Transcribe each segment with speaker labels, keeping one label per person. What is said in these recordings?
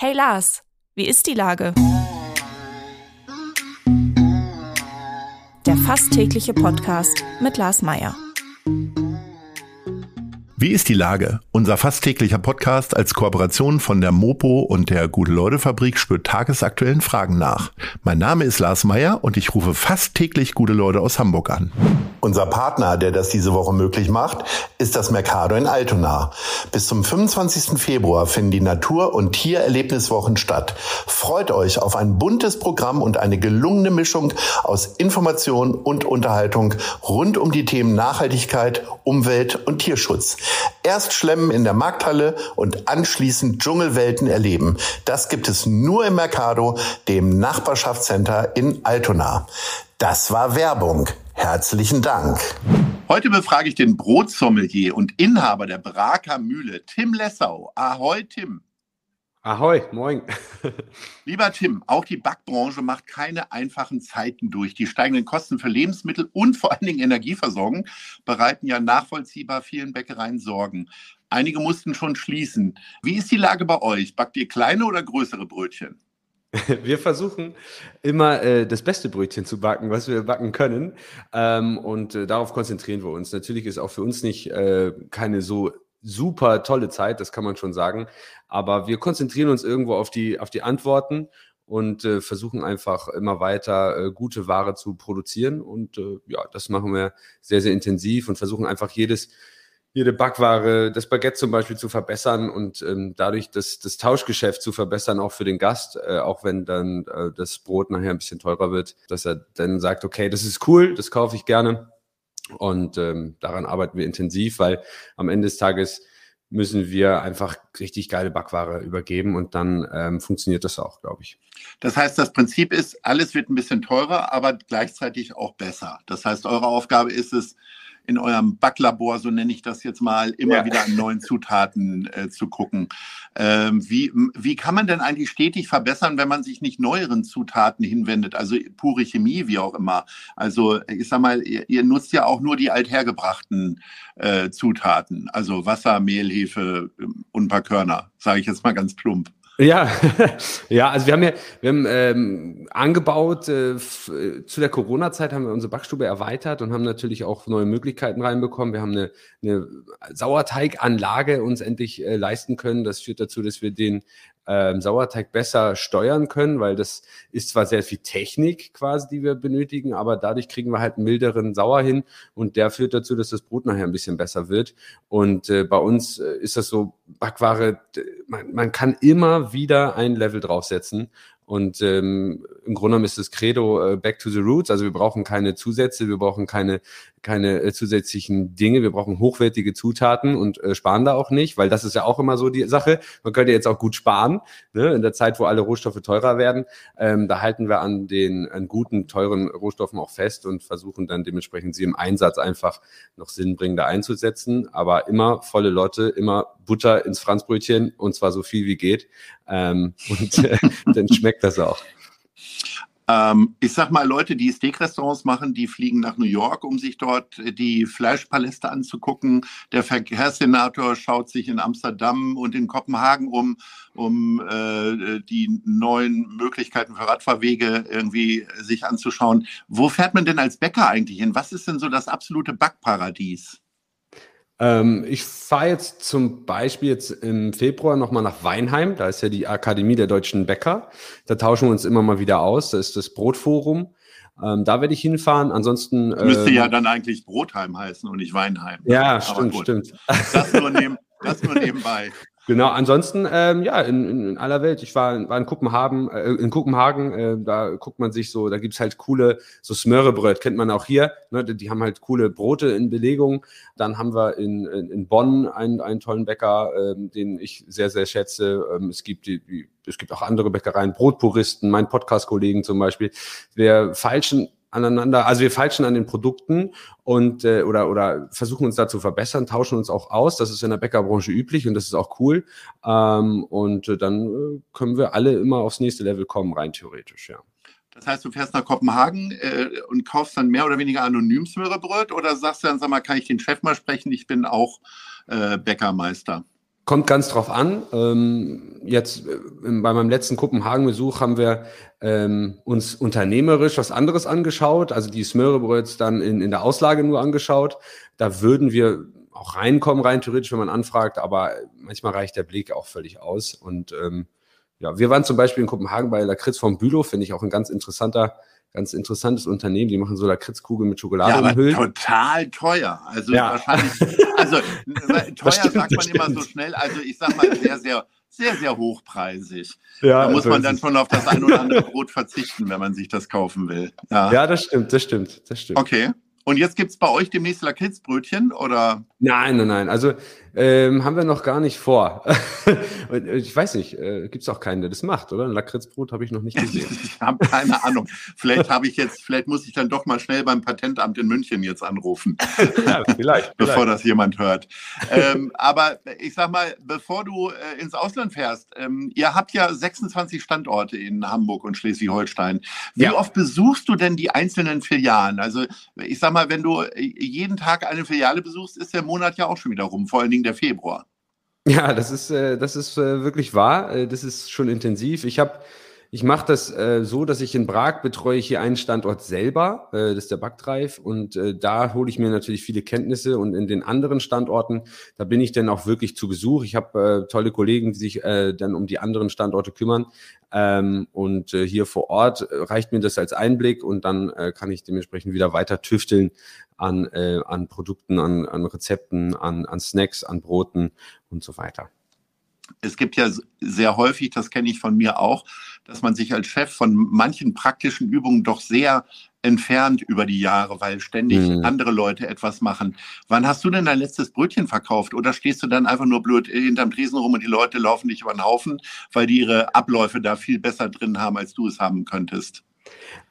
Speaker 1: Hey Lars, wie ist die Lage? Der fast tägliche Podcast mit Lars Meier.
Speaker 2: Wie ist die Lage? Unser fast täglicher Podcast als Kooperation von der Mopo und der Gute-Leute-Fabrik spürt tagesaktuellen Fragen nach. Mein Name ist Lars Meyer und ich rufe fast täglich gute Leute aus Hamburg an. Unser Partner, der das diese Woche möglich macht, ist das Mercado in Altona. Bis zum 25. Februar finden die Natur- und Tiererlebniswochen statt. Freut euch auf ein buntes Programm und eine gelungene Mischung aus Information und Unterhaltung rund um die Themen Nachhaltigkeit, Umwelt und Tierschutz. Erst schlemmen in der Markthalle und anschließend Dschungelwelten erleben. Das gibt es nur im Mercado, dem Nachbarschaftscenter in Altona. Das war Werbung. Herzlichen Dank. Heute befrage ich den Brotsommelier und Inhaber der Braker Mühle, Tim Lessau. Ahoi, Tim.
Speaker 3: Ahoi, moin.
Speaker 2: Lieber Tim, auch die Backbranche macht keine einfachen Zeiten durch. Die steigenden Kosten für Lebensmittel und vor allen Dingen Energieversorgung bereiten ja nachvollziehbar vielen Bäckereien Sorgen. Einige mussten schon schließen. Wie ist die Lage bei euch? Backt ihr kleine oder größere Brötchen?
Speaker 3: Wir versuchen immer äh, das beste Brötchen zu backen, was wir backen können. Ähm, und äh, darauf konzentrieren wir uns. Natürlich ist auch für uns nicht äh, keine so super tolle Zeit, das kann man schon sagen. Aber wir konzentrieren uns irgendwo auf die, auf die Antworten und äh, versuchen einfach immer weiter äh, gute Ware zu produzieren. Und äh, ja, das machen wir sehr, sehr intensiv und versuchen einfach jedes, jede Backware, das Baguette zum Beispiel zu verbessern und ähm, dadurch das, das Tauschgeschäft zu verbessern, auch für den Gast, äh, auch wenn dann äh, das Brot nachher ein bisschen teurer wird, dass er dann sagt, okay, das ist cool, das kaufe ich gerne und ähm, daran arbeiten wir intensiv, weil am Ende des Tages müssen wir einfach richtig geile Backware übergeben und dann ähm, funktioniert das auch, glaube ich.
Speaker 2: Das heißt, das Prinzip ist, alles wird ein bisschen teurer, aber gleichzeitig auch besser. Das heißt, eure Aufgabe ist es, in eurem Backlabor, so nenne ich das jetzt mal, immer ja. wieder an neuen Zutaten äh, zu gucken. Ähm, wie, wie kann man denn eigentlich stetig verbessern, wenn man sich nicht neueren Zutaten hinwendet? Also pure Chemie, wie auch immer. Also ich sag mal, ihr, ihr nutzt ja auch nur die althergebrachten äh, Zutaten, also Wasser, Mehl, Hefe ähm, und ein paar Körner, sage ich jetzt mal ganz plump.
Speaker 3: Ja, ja, also wir haben ja, wir haben ähm, angebaut, äh, äh, zu der Corona-Zeit haben wir unsere Backstube erweitert und haben natürlich auch neue Möglichkeiten reinbekommen. Wir haben eine, eine Sauerteiganlage uns endlich äh, leisten können. Das führt dazu, dass wir den ähm, Sauerteig besser steuern können, weil das ist zwar sehr viel Technik quasi, die wir benötigen, aber dadurch kriegen wir halt einen milderen Sauer hin und der führt dazu, dass das Brot nachher ein bisschen besser wird. Und äh, bei uns äh, ist das so, Backware, man, man kann immer wieder ein Level draufsetzen und ähm, im Grunde genommen ist das Credo äh, Back to the Roots. Also wir brauchen keine Zusätze, wir brauchen keine, keine äh, zusätzlichen Dinge, wir brauchen hochwertige Zutaten und äh, sparen da auch nicht, weil das ist ja auch immer so die Sache. Man könnte jetzt auch gut sparen, ne? in der Zeit, wo alle Rohstoffe teurer werden. Ähm, da halten wir an den an guten, teuren Rohstoffen auch fest und versuchen dann dementsprechend sie im Einsatz einfach noch sinnbringender einzusetzen. Aber immer volle Lotte, immer Butter ins Franzbrötchen und zwar so viel wie geht. Ähm, und äh, dann schmeckt das auch.
Speaker 2: Ähm, ich sag mal, Leute, die Steakrestaurants machen, die fliegen nach New York, um sich dort die Fleischpaläste anzugucken. Der Verkehrssenator schaut sich in Amsterdam und in Kopenhagen um, um äh, die neuen Möglichkeiten für Radfahrwege irgendwie sich anzuschauen. Wo fährt man denn als Bäcker eigentlich hin? Was ist denn so das absolute Backparadies?
Speaker 3: Ähm, ich fahre jetzt zum Beispiel jetzt im Februar nochmal nach Weinheim. Da ist ja die Akademie der deutschen Bäcker. Da tauschen wir uns immer mal wieder aus. Da ist das Brotforum. Ähm, da werde ich hinfahren. Ansonsten.
Speaker 2: Müsste ähm, ja dann eigentlich Brotheim heißen und nicht Weinheim.
Speaker 3: Ja, Aber stimmt, gut. stimmt.
Speaker 2: Das nur, neben, das nur nebenbei.
Speaker 3: Genau, ansonsten, ähm, ja, in, in, aller Welt. Ich war, war in Kopenhagen, äh, in Kopenhagen, äh, da guckt man sich so, da gibt's halt coole, so Smörrebröt, kennt man auch hier, ne, die, haben halt coole Brote in Belegung. Dann haben wir in, in, in Bonn einen, einen tollen Bäcker, ähm, den ich sehr, sehr schätze. Ähm, es gibt die, die, es gibt auch andere Bäckereien, Brotpuristen, mein Podcast-Kollegen zum Beispiel. Wir falschen aneinander, also wir falschen an den Produkten und äh, oder oder versuchen uns da zu verbessern, tauschen uns auch aus. Das ist in der Bäckerbranche üblich und das ist auch cool. Ähm, und äh, dann äh, können wir alle immer aufs nächste Level kommen, rein theoretisch, ja.
Speaker 2: Das heißt, du fährst nach Kopenhagen äh, und kaufst dann mehr oder weniger anonym Smörrebröt oder sagst du dann, sag mal, kann ich den Chef mal sprechen? Ich bin auch äh, Bäckermeister.
Speaker 3: Kommt ganz drauf an. Ähm, jetzt äh, bei meinem letzten Kopenhagen-Besuch haben wir ähm, uns unternehmerisch was anderes angeschaut, also die Smörebröts dann in, in der Auslage nur angeschaut. Da würden wir auch reinkommen, rein theoretisch, wenn man anfragt, aber manchmal reicht der Blick auch völlig aus. Und ähm, ja, wir waren zum Beispiel in Kopenhagen bei Lakritz vom Bülow, finde ich auch ein ganz interessanter ganz interessantes Unternehmen. Die machen so Lakritzkugeln mit Schokolade ja,
Speaker 2: aber umhüllt. total teuer. Also ja. wahrscheinlich, also teuer stimmt, sagt man immer so schnell. Also ich sag mal sehr, sehr, sehr, sehr hochpreisig. Ja, da muss man dann schon auf das ein oder andere Brot verzichten, wenn man sich das kaufen will.
Speaker 3: Ja, ja das stimmt, das stimmt, das stimmt.
Speaker 2: Okay. Und jetzt gibt es bei euch demnächst Lakritzbrötchen oder?
Speaker 3: Nein, nein, nein. Also ähm, haben wir noch gar nicht vor. Äh, ich weiß nicht, äh, gibt es auch keinen, der das macht, oder? Ein Lakritzbrot habe ich noch nicht gesehen.
Speaker 2: ich habe keine Ahnung. Vielleicht habe ich jetzt, vielleicht muss ich dann doch mal schnell beim Patentamt in München jetzt anrufen. ja, vielleicht. bevor vielleicht. das jemand hört. ähm, aber ich sag mal, bevor du äh, ins Ausland fährst, ähm, ihr habt ja 26 Standorte in Hamburg und Schleswig-Holstein. Wie ja. oft besuchst du denn die einzelnen Filialen? Also ich sag mal, wenn du äh, jeden Tag eine Filiale besuchst, ist der Monat ja auch schon wieder rum, vor allen Dingen der Februar.
Speaker 3: Ja, das ist, äh, das ist äh, wirklich wahr. Das ist schon intensiv. Ich habe ich mache das äh, so, dass ich in Prag betreue ich hier einen Standort selber, äh, das ist der Backdrive, und äh, da hole ich mir natürlich viele Kenntnisse und in den anderen Standorten, da bin ich dann auch wirklich zu Besuch. Ich habe äh, tolle Kollegen, die sich äh, dann um die anderen Standorte kümmern. Ähm, und äh, hier vor Ort reicht mir das als Einblick und dann äh, kann ich dementsprechend wieder weiter tüfteln an, äh, an Produkten, an, an Rezepten, an, an Snacks, an Broten und so weiter
Speaker 2: es gibt ja sehr häufig, das kenne ich von mir auch, dass man sich als Chef von manchen praktischen Übungen doch sehr entfernt über die Jahre, weil ständig mhm. andere Leute etwas machen. Wann hast du denn dein letztes Brötchen verkauft? Oder stehst du dann einfach nur blöd hinterm Tresen rum und die Leute laufen dich über den Haufen, weil die ihre Abläufe da viel besser drin haben, als du es haben könntest?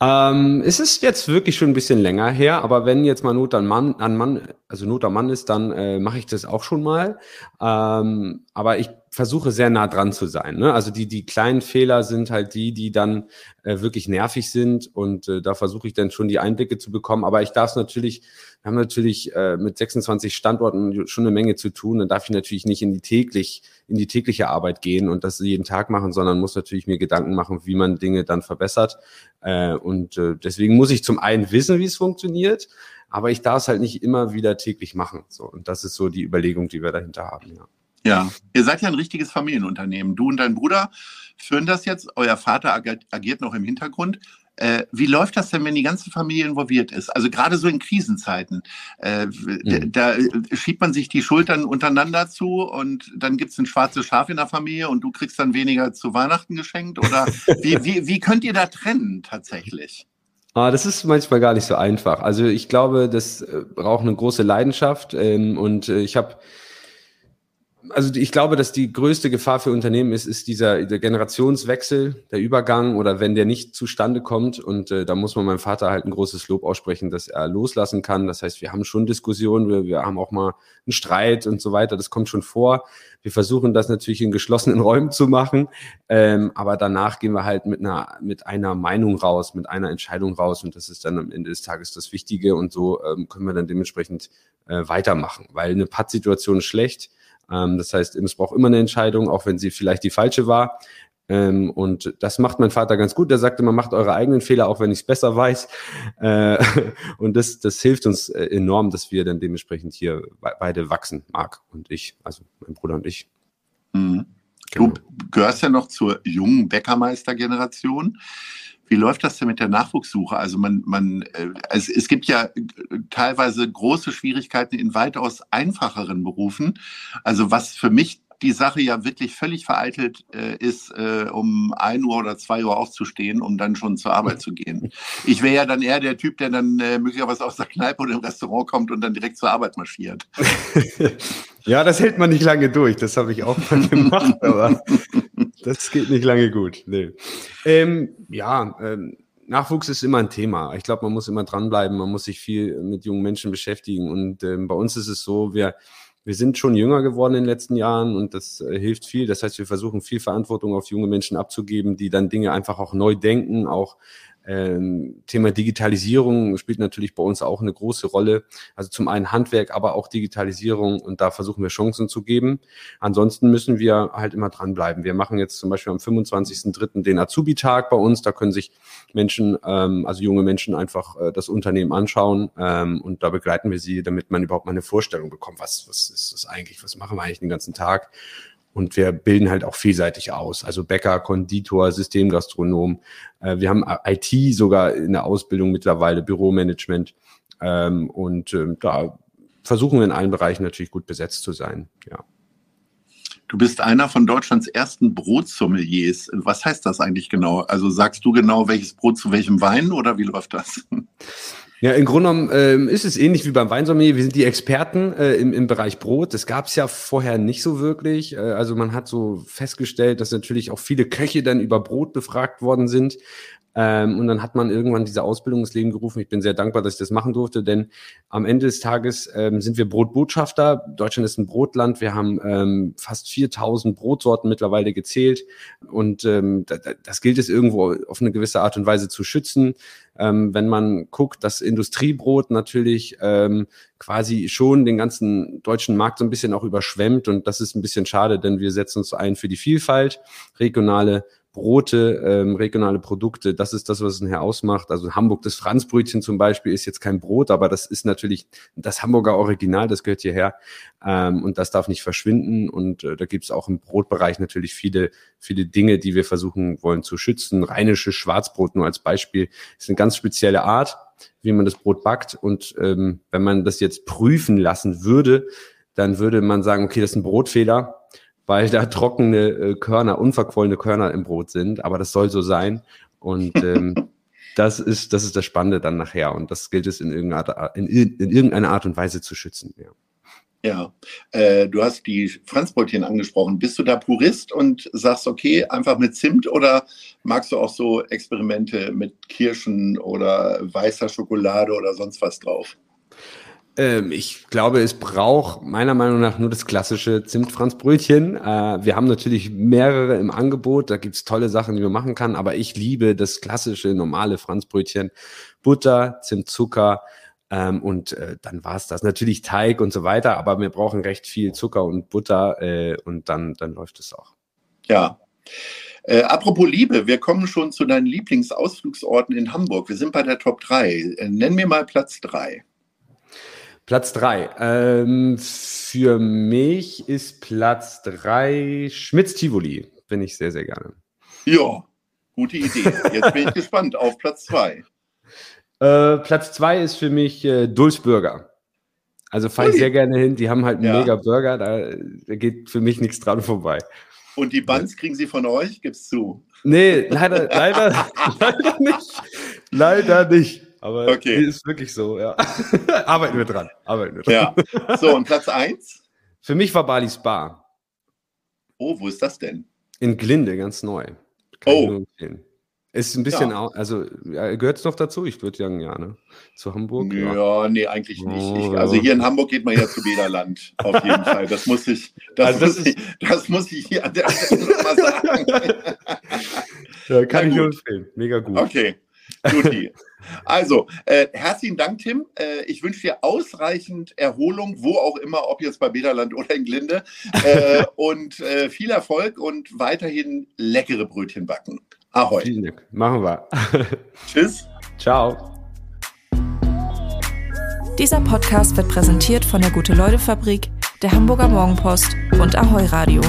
Speaker 3: Ähm, es ist jetzt wirklich schon ein bisschen länger her, aber wenn jetzt mal Not an Mann, an Mann also Not am Mann ist, dann äh, mache ich das auch schon mal. Ähm, aber ich versuche sehr nah dran zu sein. Ne? Also die, die kleinen Fehler sind halt die, die dann äh, wirklich nervig sind und äh, da versuche ich dann schon die Einblicke zu bekommen. Aber ich darf es natürlich, wir haben natürlich äh, mit 26 Standorten schon eine Menge zu tun. Dann darf ich natürlich nicht in die täglich, in die tägliche Arbeit gehen und das jeden Tag machen, sondern muss natürlich mir Gedanken machen, wie man Dinge dann verbessert. Äh, und äh, deswegen muss ich zum einen wissen, wie es funktioniert, aber ich darf es halt nicht immer wieder täglich machen. So, und das ist so die Überlegung, die wir dahinter haben, ja.
Speaker 2: Ja, ihr seid ja ein richtiges Familienunternehmen. Du und dein Bruder führen das jetzt. Euer Vater agiert noch im Hintergrund. Äh, wie läuft das denn, wenn die ganze Familie involviert ist? Also gerade so in Krisenzeiten. Äh, mhm. Da schiebt man sich die Schultern untereinander zu und dann gibt es ein schwarzes Schaf in der Familie und du kriegst dann weniger zu Weihnachten geschenkt? Oder wie, wie, wie könnt ihr da trennen tatsächlich?
Speaker 3: Ah, das ist manchmal gar nicht so einfach. Also ich glaube, das äh, braucht eine große Leidenschaft ähm, und äh, ich habe also ich glaube, dass die größte Gefahr für Unternehmen ist, ist dieser der Generationswechsel, der Übergang oder wenn der nicht zustande kommt. Und äh, da muss man meinem Vater halt ein großes Lob aussprechen, dass er loslassen kann. Das heißt, wir haben schon Diskussionen, wir, wir haben auch mal einen Streit und so weiter. Das kommt schon vor. Wir versuchen das natürlich in geschlossenen Räumen zu machen, ähm, aber danach gehen wir halt mit einer mit einer Meinung raus, mit einer Entscheidung raus und das ist dann am Ende des Tages das Wichtige und so ähm, können wir dann dementsprechend äh, weitermachen, weil eine Pattsituation ist schlecht ähm, das heißt, es braucht immer eine Entscheidung, auch wenn sie vielleicht die falsche war. Ähm, und das macht mein Vater ganz gut. Der sagte, man macht eure eigenen Fehler, auch wenn ich es besser weiß. Äh, und das, das hilft uns äh, enorm, dass wir dann dementsprechend hier beide wachsen, Marc und ich, also mein Bruder und ich.
Speaker 2: Mhm. Genau. Du gehörst ja noch zur jungen Bäckermeister-Generation. Wie läuft das denn mit der Nachwuchssuche? Also man, man, äh, es, es gibt ja äh, teilweise große Schwierigkeiten in weitaus einfacheren Berufen. Also was für mich die Sache ja wirklich völlig vereitelt äh, ist, äh, um ein Uhr oder zwei Uhr aufzustehen, um dann schon zur Arbeit zu gehen. Ich wäre ja dann eher der Typ, der dann äh, möglicherweise aus der Kneipe oder im Restaurant kommt und dann direkt zur Arbeit marschiert.
Speaker 3: ja, das hält man nicht lange durch. Das habe ich auch mal gemacht, aber das geht nicht lange gut. Nee. Ähm, ja, ähm, Nachwuchs ist immer ein Thema. Ich glaube, man muss immer dranbleiben, man muss sich viel mit jungen Menschen beschäftigen. Und ähm, bei uns ist es so, wir, wir sind schon jünger geworden in den letzten Jahren und das äh, hilft viel. Das heißt, wir versuchen viel Verantwortung auf junge Menschen abzugeben, die dann Dinge einfach auch neu denken, auch Ähm, Thema Digitalisierung spielt natürlich bei uns auch eine große Rolle. Also zum einen Handwerk, aber auch Digitalisierung und da versuchen wir Chancen zu geben. Ansonsten müssen wir halt immer dranbleiben. Wir machen jetzt zum Beispiel am 25.03. den Azubi-Tag bei uns. Da können sich Menschen, ähm, also junge Menschen einfach äh, das Unternehmen anschauen ähm, und da begleiten wir sie, damit man überhaupt mal eine Vorstellung bekommt, was, was ist das eigentlich, was machen wir eigentlich den ganzen Tag. Und wir bilden halt auch vielseitig aus. Also Bäcker, Konditor, Systemgastronom. Äh, wir haben IT sogar in der Ausbildung mittlerweile, Büromanagement. Ähm, und ähm, da versuchen wir in allen Bereichen natürlich gut besetzt zu sein. Ja.
Speaker 2: Du bist einer von Deutschlands ersten Brotsommeliers. Was heißt das eigentlich genau? Also sagst du genau, welches Brot zu welchem Wein oder wie läuft das?
Speaker 3: Ja, im Grunde genommen ähm, ist es ähnlich wie beim Weinsommelier. Wir sind die Experten äh, im, im Bereich Brot. Das gab es ja vorher nicht so wirklich. Äh, also man hat so festgestellt, dass natürlich auch viele Köche dann über Brot befragt worden sind. Ähm, und dann hat man irgendwann diese Ausbildung ins Leben gerufen. Ich bin sehr dankbar, dass ich das machen durfte, denn am Ende des Tages ähm, sind wir Brotbotschafter. Deutschland ist ein Brotland. Wir haben ähm, fast 4000 Brotsorten mittlerweile gezählt. Und ähm, das gilt es irgendwo auf eine gewisse Art und Weise zu schützen. Ähm, wenn man guckt, dass Industriebrot natürlich ähm, quasi schon den ganzen deutschen Markt so ein bisschen auch überschwemmt. Und das ist ein bisschen schade, denn wir setzen uns ein für die Vielfalt, regionale Brote, ähm, regionale Produkte, das ist das, was es nachher ausmacht. Also Hamburg, das Franzbrötchen zum Beispiel ist jetzt kein Brot, aber das ist natürlich das Hamburger Original, das gehört hierher ähm, und das darf nicht verschwinden. Und äh, da gibt es auch im Brotbereich natürlich viele, viele Dinge, die wir versuchen wollen zu schützen. Rheinisches Schwarzbrot nur als Beispiel ist eine ganz spezielle Art, wie man das Brot backt. Und ähm, wenn man das jetzt prüfen lassen würde, dann würde man sagen, okay, das ist ein Brotfehler weil da trockene äh, Körner, unverquollene Körner im Brot sind. Aber das soll so sein. Und ähm, das ist, das ist das Spannende dann nachher. Und das gilt es in irgendeiner, in, in irgendeiner Art und Weise zu schützen. Ja.
Speaker 2: Ja, äh, du hast die Franzbrötchen angesprochen. Bist du da Purist und sagst, okay, einfach mit Zimt oder magst du auch so Experimente mit Kirschen oder weißer Schokolade oder sonst was drauf?
Speaker 3: Ähm, ich glaube, es braucht meiner Meinung nach nur das klassische Zimtfranzbrötchen. Äh, wir haben natürlich mehrere im Angebot, da gibt's tolle Sachen, die man machen kann, aber ich liebe das klassische, normale Franzbrötchen. Butter, Zimt, Zucker ähm, und äh, dann war's das. Natürlich Teig und so weiter, aber wir brauchen recht viel Zucker und Butter äh, und dann, dann läuft es auch.
Speaker 2: Ja. Äh, apropos Liebe, wir kommen schon zu deinen Lieblingsausflugsorten in Hamburg. Wir sind bei der Top 3. Äh, nenn mir mal Platz 3.
Speaker 3: Platz drei. Ähm, für mich ist Platz drei Schmitz Tivoli. Bin ich sehr, sehr gerne.
Speaker 2: Ja, gute Idee. Jetzt bin ich gespannt auf Platz zwei.
Speaker 3: Äh, Platz zwei ist für mich äh, Dulz Burger. Also fahre ich sehr gerne hin. Die haben halt einen ja. mega Burger. Da, da, geht für mich nichts dran vorbei.
Speaker 2: Und die Buns kriegen sie von euch? Gib's zu.
Speaker 3: Nee, leider, leider, leider nicht. Leider nicht. Aber okay. ist wirklich so, ja. Arbeiten wir dran. Arbeiten wir
Speaker 2: dran. Ja. So, und Platz 1?
Speaker 3: Für mich war Bali Spa.
Speaker 2: Oh, wo ist das denn?
Speaker 3: In Glinde, ganz neu. Kann oh. Ist ein bisschen, ja. also gehört es noch dazu? Ich würde sagen, ja, ne? Zu Hamburg?
Speaker 2: Ja, ja nee, eigentlich nicht. Ich, oh, also hier in Hamburg geht man ja zu Bederland, auf jeden Fall. Das muss ich, das, also das muss, ich, das muss ich hier an der Stelle mal sagen.
Speaker 3: ja, kann ich nur empfehlen. Mega gut.
Speaker 2: Okay, guti. Also, äh, herzlichen Dank, Tim. Äh, ich wünsche dir ausreichend Erholung, wo auch immer, ob jetzt bei Bederland oder in Glinde. Äh, und äh, viel Erfolg und weiterhin leckere Brötchen backen. Ahoi. Vielen Dank.
Speaker 3: Machen wir.
Speaker 2: Tschüss.
Speaker 3: Ciao.
Speaker 1: Dieser Podcast wird präsentiert von der Gute-Leute-Fabrik, der Hamburger Morgenpost und Ahoi Radio.